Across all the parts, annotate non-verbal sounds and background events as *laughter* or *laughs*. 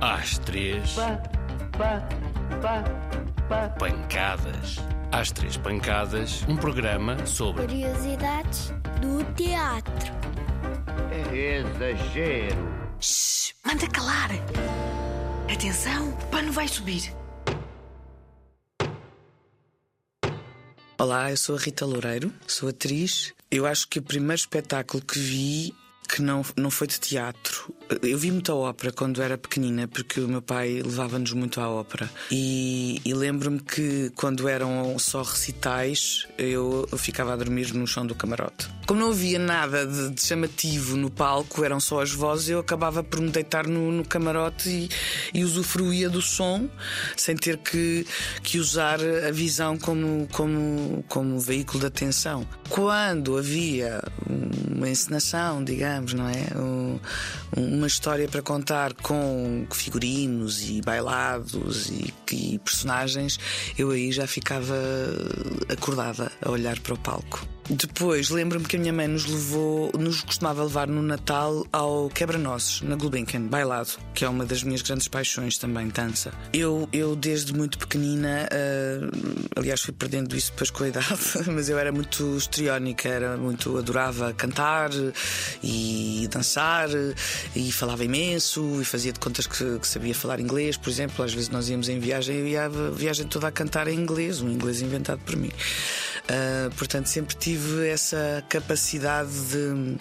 Às três. Pá, pá, pá, pá. Pancadas. Às três pancadas, um programa sobre Curiosidades do teatro. É exagero. Shhh, manda calar. Atenção, o pano vai subir. Olá, eu sou a Rita Loureiro, sou atriz. Eu acho que o primeiro espetáculo que vi que não, não foi de teatro. Eu vi muita ópera quando era pequenina, porque o meu pai levava-nos muito à ópera. E, e lembro-me que quando eram só recitais, eu, eu, ficava a dormir no chão do camarote. Como não havia nada de, de chamativo no palco, eram só as vozes, eu acabava por me deitar no, no camarote e, e usufruía do som, sem ter que, que usar a visão como, como, como veículo de atenção. Quando havia uma encenação, digamos, não é? Um, uma história para contar com figurinos e bailados e, e personagens, eu aí já ficava acordada a olhar para o palco. Depois lembro-me que a minha mãe nos levou, nos costumava levar no Natal ao Quebra-Nozes, na Gulbenkian, bailado, que é uma das minhas grandes paixões também, dança. Eu, eu desde muito pequenina, uh, aliás, fui perdendo isso depois com a idade, *laughs* mas eu era muito histriónica, era muito, adorava cantar e dançar e falava imenso e fazia de contas que, que sabia falar inglês, por exemplo. Às vezes nós íamos em viagem e eu ia a viagem toda a cantar em inglês, um inglês inventado por mim. Uh, portanto, sempre tive essa capacidade de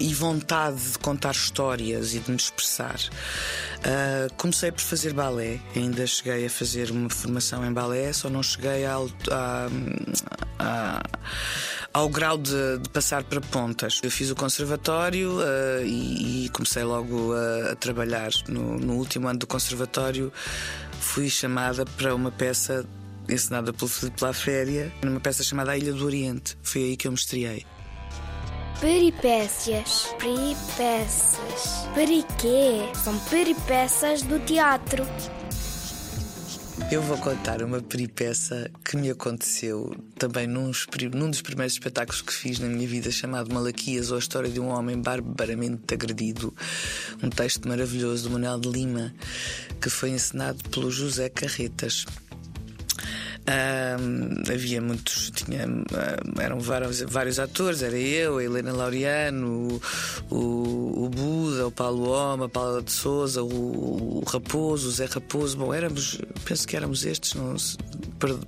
e vontade de contar histórias e de me expressar. Uh, comecei por fazer balé, ainda cheguei a fazer uma formação em balé, só não cheguei ao, a, a, ao grau de, de, passar para pontas. Eu fiz o conservatório uh, e, e, comecei logo a, a trabalhar. No, no último ano do conservatório, fui chamada para uma peça encenada pelo Filipe Laféria, numa peça chamada A Ilha do Oriente. Foi aí que eu me estreiei. Peripécias, peripécias, periquê? São peripécias do teatro. Eu vou contar uma peripécia que me aconteceu também num, num, dos primeiros espetáculos que fiz na minha vida, chamado Malaquias, ou a história de um homem barbaramente agredido. Um texto maravilhoso do Manuel de Lima, que foi encenado pelo José Carretas. Um, havia muitos, tinha, eram vários, vários atores, era eu, a Helena Laureano, o, o, o Buda, o Paulo Oma, a Paula de Souza, o, o, Raposo, o Zé Raposo. Bom, éramos, penso que éramos estes,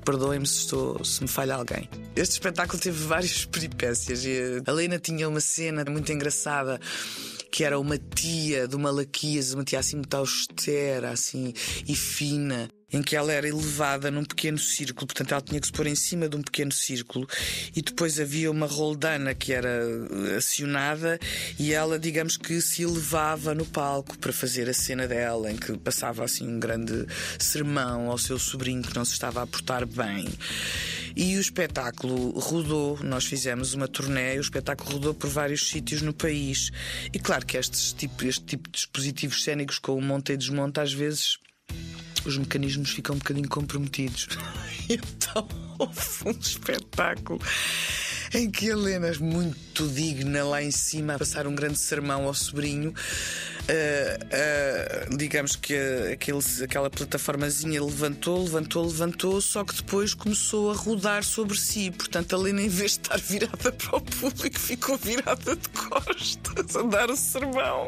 perdoem-me se, estou, se me falha alguém. Este espetáculo teve várias peripécias e a Helena tinha uma cena muito engraçada que era uma tia do Malaquias, uma tia assim muito austera assim, e fina em que ela era elevada num pequeno círculo, portanto ela tinha que se pôr em cima de um pequeno círculo e depois havia uma roldana que era acionada e ela, digamos que se elevava no palco para fazer a cena dela, em que passava assim um grande sermão ao seu sobrinho que não se estava a portar bem. E o espetáculo rodou, nós fizemos uma turnê, e o espetáculo rodou por vários sítios no país. E claro que estes tipo, este tipo de dispositivos cênicos com o monta e desmonta às vezes os mecanismos ficam um bocadinho comprometidos. *laughs* então houve um espetáculo em que Helena, muito digna lá em cima, a passar um grande sermão ao sobrinho. Uh, digamos que aquele, aquela plataformazinha levantou, levantou, levantou, só que depois começou a rodar sobre si. Portanto, a Helena, em vez de estar virada para o público, ficou virada de costas a dar o sermão,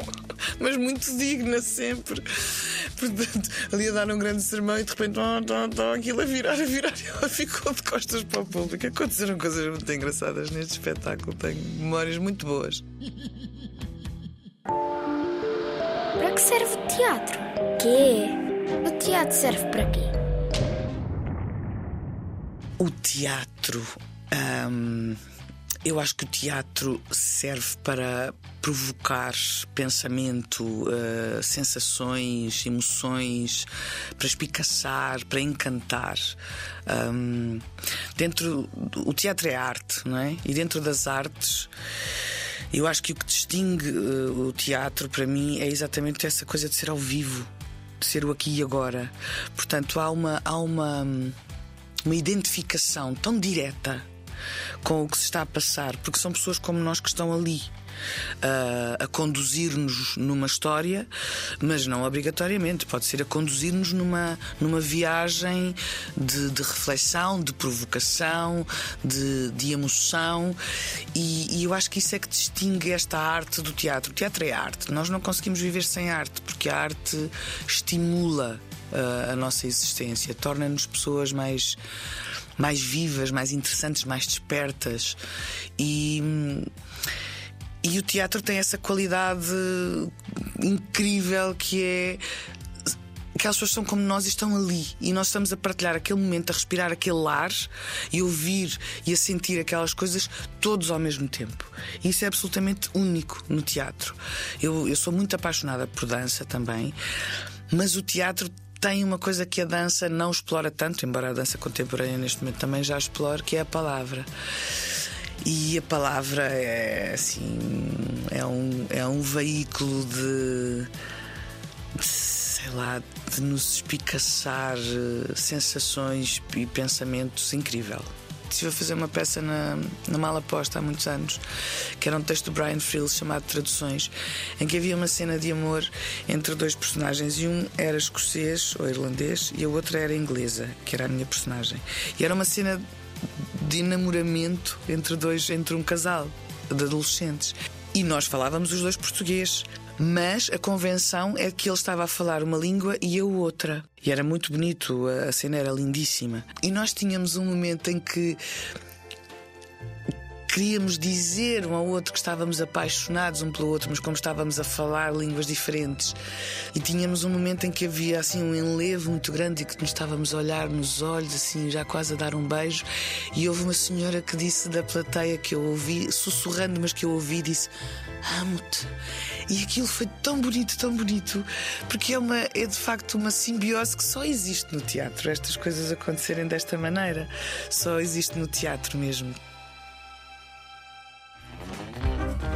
mas muito digna sempre. Portanto, ali a dar um grande sermão e de repente, oh, oh, oh, aquilo a virar, a virar, e ela ficou de costas para o público. Aconteceram coisas muito engraçadas neste espetáculo, tenho memórias muito boas. Serve o teatro? Quê? O teatro serve para quê? O teatro. Hum, eu acho que o teatro serve para provocar pensamento, uh, sensações, emoções, para espicaçar, para encantar. Um, dentro, o teatro é arte, não é? E dentro das artes. Eu acho que o que distingue uh, o teatro para mim é exatamente essa coisa de ser ao vivo, de ser o aqui e agora. Portanto, há uma, há uma, uma identificação tão direta com o que se está a passar, porque são pessoas como nós que estão ali. Uh, a conduzir-nos numa história, mas não obrigatoriamente, pode ser a conduzir-nos numa, numa viagem de, de reflexão, de provocação, de, de emoção, e, e, eu acho que isso é que distingue esta arte do teatro. O teatro é arte, nós não conseguimos viver sem arte, porque a arte estimula uh, a nossa existência, torna-nos pessoas mais mais vivas, mais interessantes, mais despertas. E. E o teatro tem essa qualidade incrível que é aquelas pessoas são como nós e estão ali. E nós estamos a partilhar aquele momento, a respirar aquele ar e ouvir e a sentir aquelas coisas todos ao mesmo tempo. E isso é absolutamente único no teatro. Eu, eu sou muito apaixonada por dança também, mas o teatro tem uma coisa que a dança não explora tanto, embora a dança contemporânea neste momento também já explore, que é a palavra. E a palavra é assim é um, é um veículo de, de sei lá, de nos espicaçar eh, sensações e pensamentos incrível estive a fazer uma peça na, na Mala Posta há muitos anos, que era um texto do Brian Frills chamado Traduções, em que havia uma cena de amor entre dois personagens e um era escocês ou irlandês e a outra era inglesa, que era a minha personagem. E era uma cena de enamoramento entre dois, entre um casal de adolescentes. E nós falávamos os dois português, mas a convenção é que ele estava a falar uma língua e eu outra. E era muito bonito, a cena era lindíssima. E nós tínhamos um momento em que queríamos dizer um ao outro que estávamos apaixonados um pelo outro, mas como estávamos a falar línguas diferentes. E tínhamos um momento em que havia assim um enlevo muito grande e que nos estávamos a olhar nos olhos, assim, já quase a dar um beijo. E houve uma senhora que disse da plateia que eu ouvi, sussurrando, mas que eu ouvi, disse: Amo-te. E aquilo foi tão bonito, tão bonito, porque é, uma, é de facto uma simbiose que só existe no teatro, estas coisas acontecerem desta maneira. Só existe no teatro mesmo.